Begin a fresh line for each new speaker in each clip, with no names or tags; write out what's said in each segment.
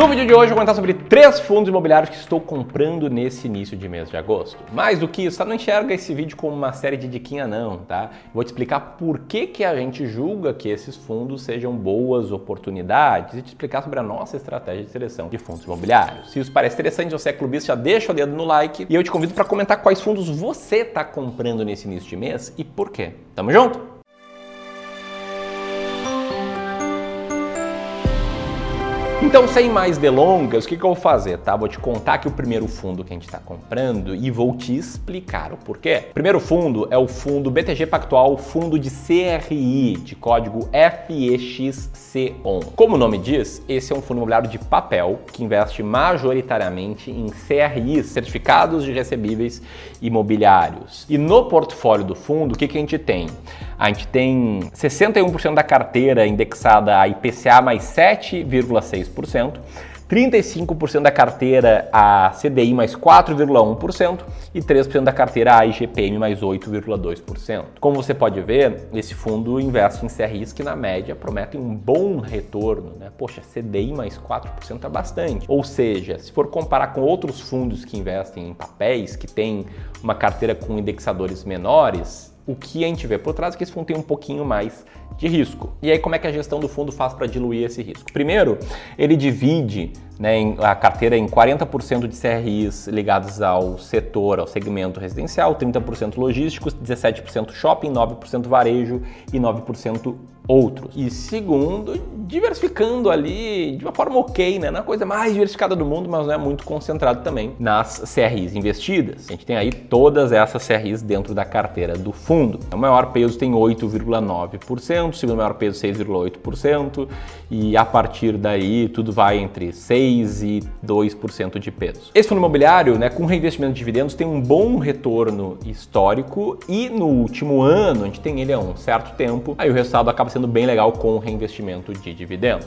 No vídeo de hoje eu vou comentar sobre três fundos imobiliários que estou comprando nesse início de mês de agosto. Mais do que isso, tá? não enxerga esse vídeo como uma série de diquinha não, tá? Vou te explicar por que, que a gente julga que esses fundos sejam boas oportunidades e te explicar sobre a nossa estratégia de seleção de fundos imobiliários. Se isso parece interessante, você é clubista, já deixa o dedo no like e eu te convido para comentar quais fundos você está comprando nesse início de mês e por quê. Tamo junto? Então, sem mais delongas, o que, que, eu vou fazer, tá? Vou te contar aqui o primeiro fundo que a gente está comprando e vou te explicar o porquê. O primeiro fundo é o fundo BTG Pactual, fundo de CRI, de código FEXC11. Como o nome diz, esse é um fundo imobiliário de papel que investe majoritariamente em CRIs, certificados de recebíveis imobiliários. E no portfólio do fundo, o que, que a gente tem? A gente tem 61% da carteira indexada a IPCA mais 7,6%. 35% da carteira a CDI mais 4,1% e 3% da carteira a IGPM mais 8,2%. Como você pode ver, esse fundo investe em CRIs que na média prometem um bom retorno, né? Poxa, CDI mais 4% é bastante. Ou seja, se for comparar com outros fundos que investem em papéis, que têm uma carteira com indexadores menores, o que a gente vê por trás é que esse fundo tem um pouquinho mais de risco. E aí, como é que a gestão do fundo faz para diluir esse risco? Primeiro, ele divide né, a carteira em 40% de CRIs ligados ao setor, ao segmento residencial, 30% logísticos, 17% shopping, 9% varejo e 9% outros. E segundo, diversificando ali de uma forma ok, né? Na coisa mais diversificada do mundo, mas não é muito concentrado também nas CRIs investidas. A gente tem aí todas essas CRIs dentro da carteira do fundo. O maior peso tem 8,9%, o segundo maior peso 6,8% e a partir daí tudo vai entre 6 e 2% de peso. Esse fundo imobiliário, né, com reinvestimento de dividendos, tem um bom retorno histórico e no último ano, a gente tem ele há um certo tempo, aí o resultado acaba sendo bem legal com o reinvestimento de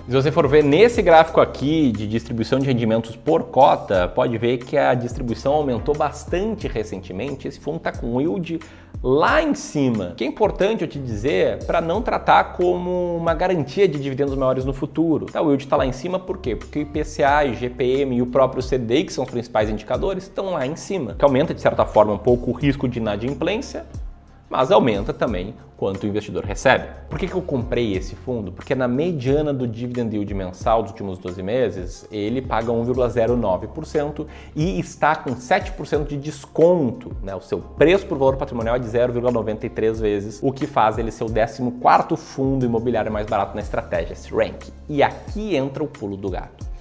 Se você for ver nesse gráfico aqui de distribuição de rendimentos por cota, pode ver que a distribuição aumentou bastante recentemente. Esse fundo está com yield lá em cima. O que é importante eu te dizer para não tratar como uma garantia de dividendos maiores no futuro. Tá, o yield está lá em cima por quê? Porque o IPCA, o GPM e o próprio CDI, que são os principais indicadores, estão lá em cima, que aumenta de certa forma um pouco o risco de inadimplência mas aumenta também quanto o investidor recebe. Por que, que eu comprei esse fundo? Porque na mediana do dividend yield mensal dos últimos 12 meses, ele paga 1,09% e está com 7% de desconto. Né? O seu preço por valor patrimonial é de 0,93 vezes, o que faz ele ser o 14º fundo imobiliário mais barato na estratégia S-Rank. E aqui entra o pulo do gato.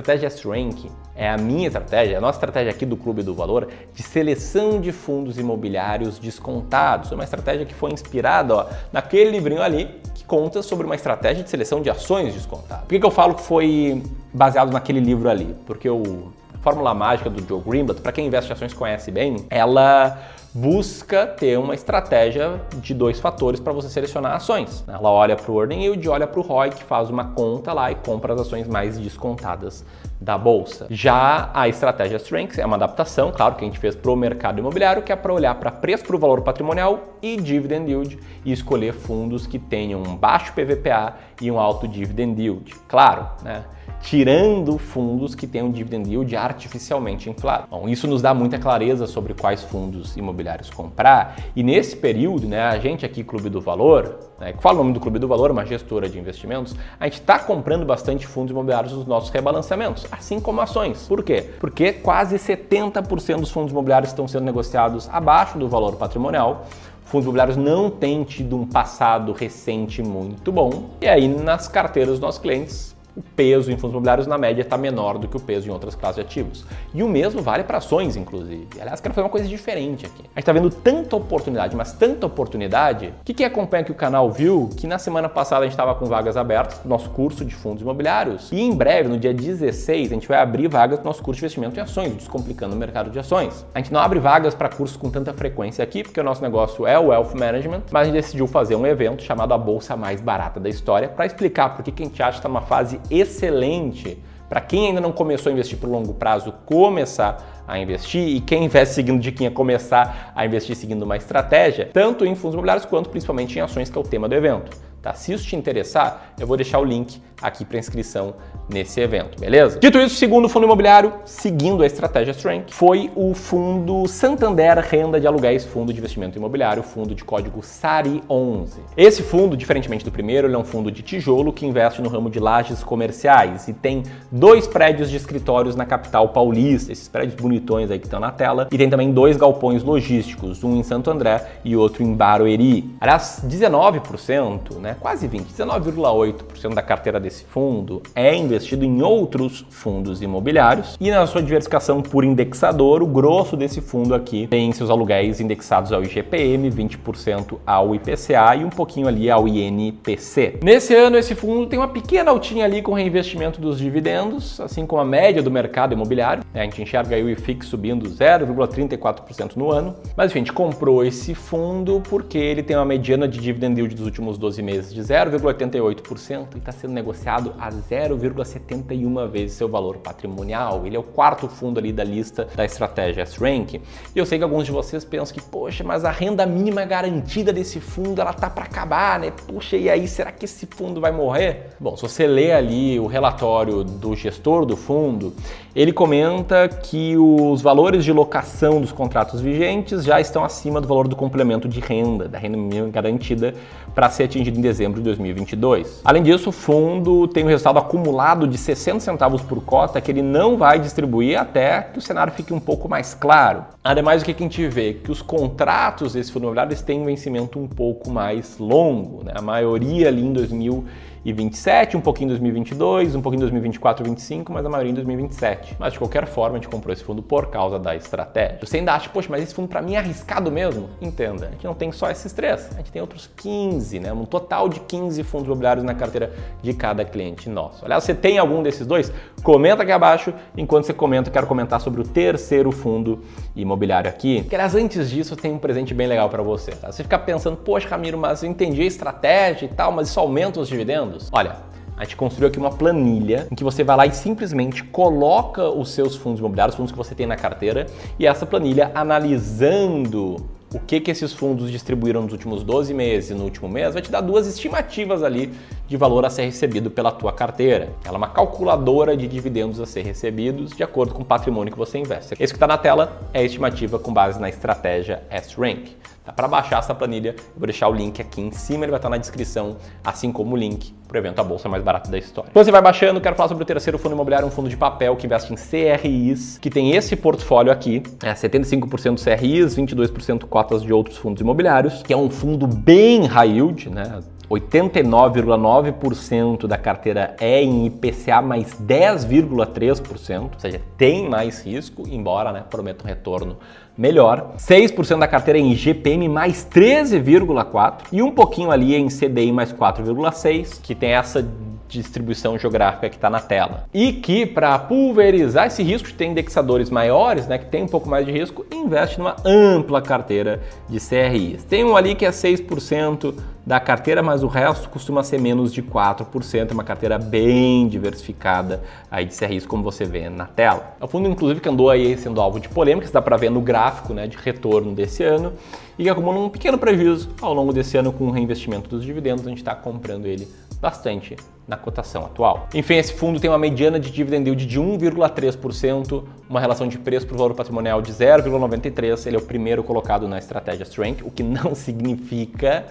Estratégia S-Rank é a minha estratégia, a nossa estratégia aqui do Clube do Valor de seleção de fundos imobiliários descontados. É uma estratégia que foi inspirada ó, naquele livrinho ali que conta sobre uma estratégia de seleção de ações descontadas. Por que, que eu falo que foi baseado naquele livro ali? Porque o Fórmula Mágica do Joe Greenblatt, para quem investe em ações conhece bem, ela busca ter uma estratégia de dois fatores para você selecionar ações. Ela olha para o earning yield, olha para o ROI, que faz uma conta lá e compra as ações mais descontadas da bolsa. Já a estratégia Strengths é uma adaptação, claro, que a gente fez para o mercado imobiliário, que é para olhar para preço para o valor patrimonial e dividend yield e escolher fundos que tenham um baixo PVPA e um alto dividend yield. Claro, né? Tirando fundos que têm um dividend yield artificialmente inflado. Bom, isso nos dá muita clareza sobre quais fundos imobiliários comprar e nesse período, né, a gente aqui Clube do Valor, né, que fala o nome do Clube do Valor, uma gestora de investimentos, a gente está comprando bastante fundos imobiliários nos nossos rebalanceamentos, assim como ações. Por quê? Porque quase 70% dos fundos imobiliários estão sendo negociados abaixo do valor patrimonial fundos imobiliários não têm tido um passado recente muito bom. E aí, nas carteiras dos nossos clientes, o peso em fundos imobiliários na média está menor do que o peso em outras classes de ativos. E o mesmo vale para ações, inclusive. Aliás, quero fazer uma coisa diferente aqui. A gente está vendo tanta oportunidade, mas tanta oportunidade, que quem acompanha aqui o canal viu que na semana passada a gente estava com vagas abertas no nosso curso de fundos imobiliários. E em breve, no dia 16, a gente vai abrir vagas no nosso curso de investimento em ações, descomplicando o mercado de ações. A gente não abre vagas para cursos com tanta frequência aqui, porque o nosso negócio é o Wealth Management, mas a gente decidiu fazer um evento chamado a Bolsa Mais Barata da História para explicar por que a gente acha que está numa fase excelente para quem ainda não começou a investir por longo prazo começar a investir e quem investe seguindo diquinha começar a investir seguindo uma estratégia, tanto em fundos imobiliários quanto principalmente em ações, que é o tema do evento. Tá? Se isso te interessar, eu vou deixar o link aqui para inscrição nesse evento, beleza? Dito isso, segundo fundo imobiliário, seguindo a estratégia Strength, foi o fundo Santander Renda de Aluguéis Fundo de Investimento Imobiliário, fundo de código SARI11. Esse fundo, diferentemente do primeiro, é um fundo de tijolo que investe no ramo de lajes comerciais e tem dois prédios de escritórios na capital paulista, esses prédios bonitões aí que estão na tela, e tem também dois galpões logísticos, um em Santo André e outro em Barueri. Aliás, 19%, né, quase 20, 19,8% da carteira desse fundo é investido em outros fundos imobiliários e na sua diversificação por indexador, o grosso desse fundo aqui tem seus aluguéis indexados ao IGPM, 20% ao IPCA e um pouquinho ali ao INPC. Nesse ano, esse fundo tem uma pequena altinha ali com reinvestimento dos dividendos, assim como a média do mercado imobiliário. A gente enxerga aí o IFIX subindo 0,34% no ano. Mas a gente comprou esse fundo porque ele tem uma mediana de dividend yield dos últimos 12 meses de 0,88% e está sendo negociado a 0,71 vezes seu valor patrimonial. Ele é o quarto fundo ali da lista da estratégia S-Rank. E eu sei que alguns de vocês pensam que, poxa, mas a renda mínima garantida desse fundo, ela tá para acabar, né? Puxa, e aí, será que esse fundo vai morrer? Bom, se você lê ali o relatório do gestor do fundo, ele comenta que os valores de locação dos contratos vigentes já estão acima do valor do complemento de renda, da renda mínima garantida, para ser atingido em dezembro de 2022. Além disso, o fundo tem um resultado acumulado de 60 centavos por cota que ele não vai distribuir até que o cenário fique um pouco mais claro. Ademais, o que a gente vê? Que os contratos desse fundo imobiliário têm um vencimento um pouco mais longo, né? a maioria ali em 2000 2027, um pouquinho em 2022, um pouquinho em 2024 2025, mas a maioria em 2027. Mas de qualquer forma, a gente comprou esse fundo por causa da estratégia. Você ainda acha, poxa, mas esse fundo para mim é arriscado mesmo? Entenda, a gente não tem só esses três, a gente tem outros 15, né? Um total de 15 fundos imobiliários na carteira de cada cliente nosso. Aliás, você tem algum desses dois? Comenta aqui abaixo. Enquanto você comenta, quero comentar sobre o terceiro fundo imobiliário aqui. Que, aliás, antes disso, tem um presente bem legal para você. Tá? Você fica pensando, poxa, Ramiro, mas eu entendi a estratégia e tal, mas isso aumenta os dividendos? Olha, a gente construiu aqui uma planilha em que você vai lá e simplesmente coloca os seus fundos imobiliários, os fundos que você tem na carteira, e essa planilha analisando o que, que esses fundos distribuíram nos últimos 12 meses e no último mês, vai te dar duas estimativas ali de valor a ser recebido pela tua carteira. Ela é uma calculadora de dividendos a ser recebidos de acordo com o patrimônio que você investe. Esse que está na tela é a estimativa com base na estratégia S-Rank. Tá? Para baixar essa planilha, eu vou deixar o link aqui em cima, ele vai estar na descrição, assim como o link para o evento A Bolsa Mais Barata da História. Quando você vai baixando, quero falar sobre o terceiro fundo imobiliário, um fundo de papel que investe em CRIs, que tem esse portfólio aqui, é 75% CRIs, 22% cotas de outros fundos imobiliários, que é um fundo bem high yield, né? 89,9% da carteira é em IPCA mais 10,3%, ou seja, tem mais risco, embora né, prometa um retorno melhor. 6% da carteira é em GPM mais 13,4% e um pouquinho ali em CDI mais 4,6%, que tem essa distribuição geográfica que está na tela. E que, para pulverizar esse risco, tem indexadores maiores, né, que tem um pouco mais de risco, investe numa ampla carteira de CRIs. Tem um ali que é 6% da carteira, mas o resto costuma ser menos de 4%, é uma carteira bem diversificada aí de CRIs, como você vê na tela. É fundo, inclusive, que andou aí sendo alvo de polêmicas, dá para ver no gráfico né, de retorno desse ano, e que acumula um pequeno prejuízo ao longo desse ano com o reinvestimento dos dividendos, a gente está comprando ele bastante na cotação atual. Enfim, esse fundo tem uma mediana de dividend yield de 1,3%, uma relação de preço por valor patrimonial de 0,93. Ele é o primeiro colocado na estratégia Strength, o que não significa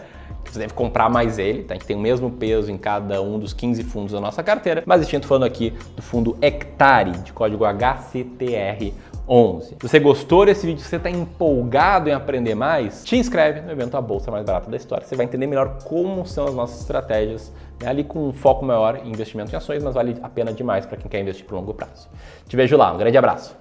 que você deve comprar mais ele, tá? A gente tem o mesmo peso em cada um dos 15 fundos da nossa carteira, mas estou falando aqui do fundo Hectare, de código HCTR 11. Se você gostou desse vídeo, se você está empolgado em aprender mais, te inscreve no evento A Bolsa Mais Barata da História. Você vai entender melhor como são as nossas estratégias, né? ali com um foco maior em investimento em ações, mas vale a pena demais para quem quer investir por longo prazo. Te vejo lá, um grande abraço.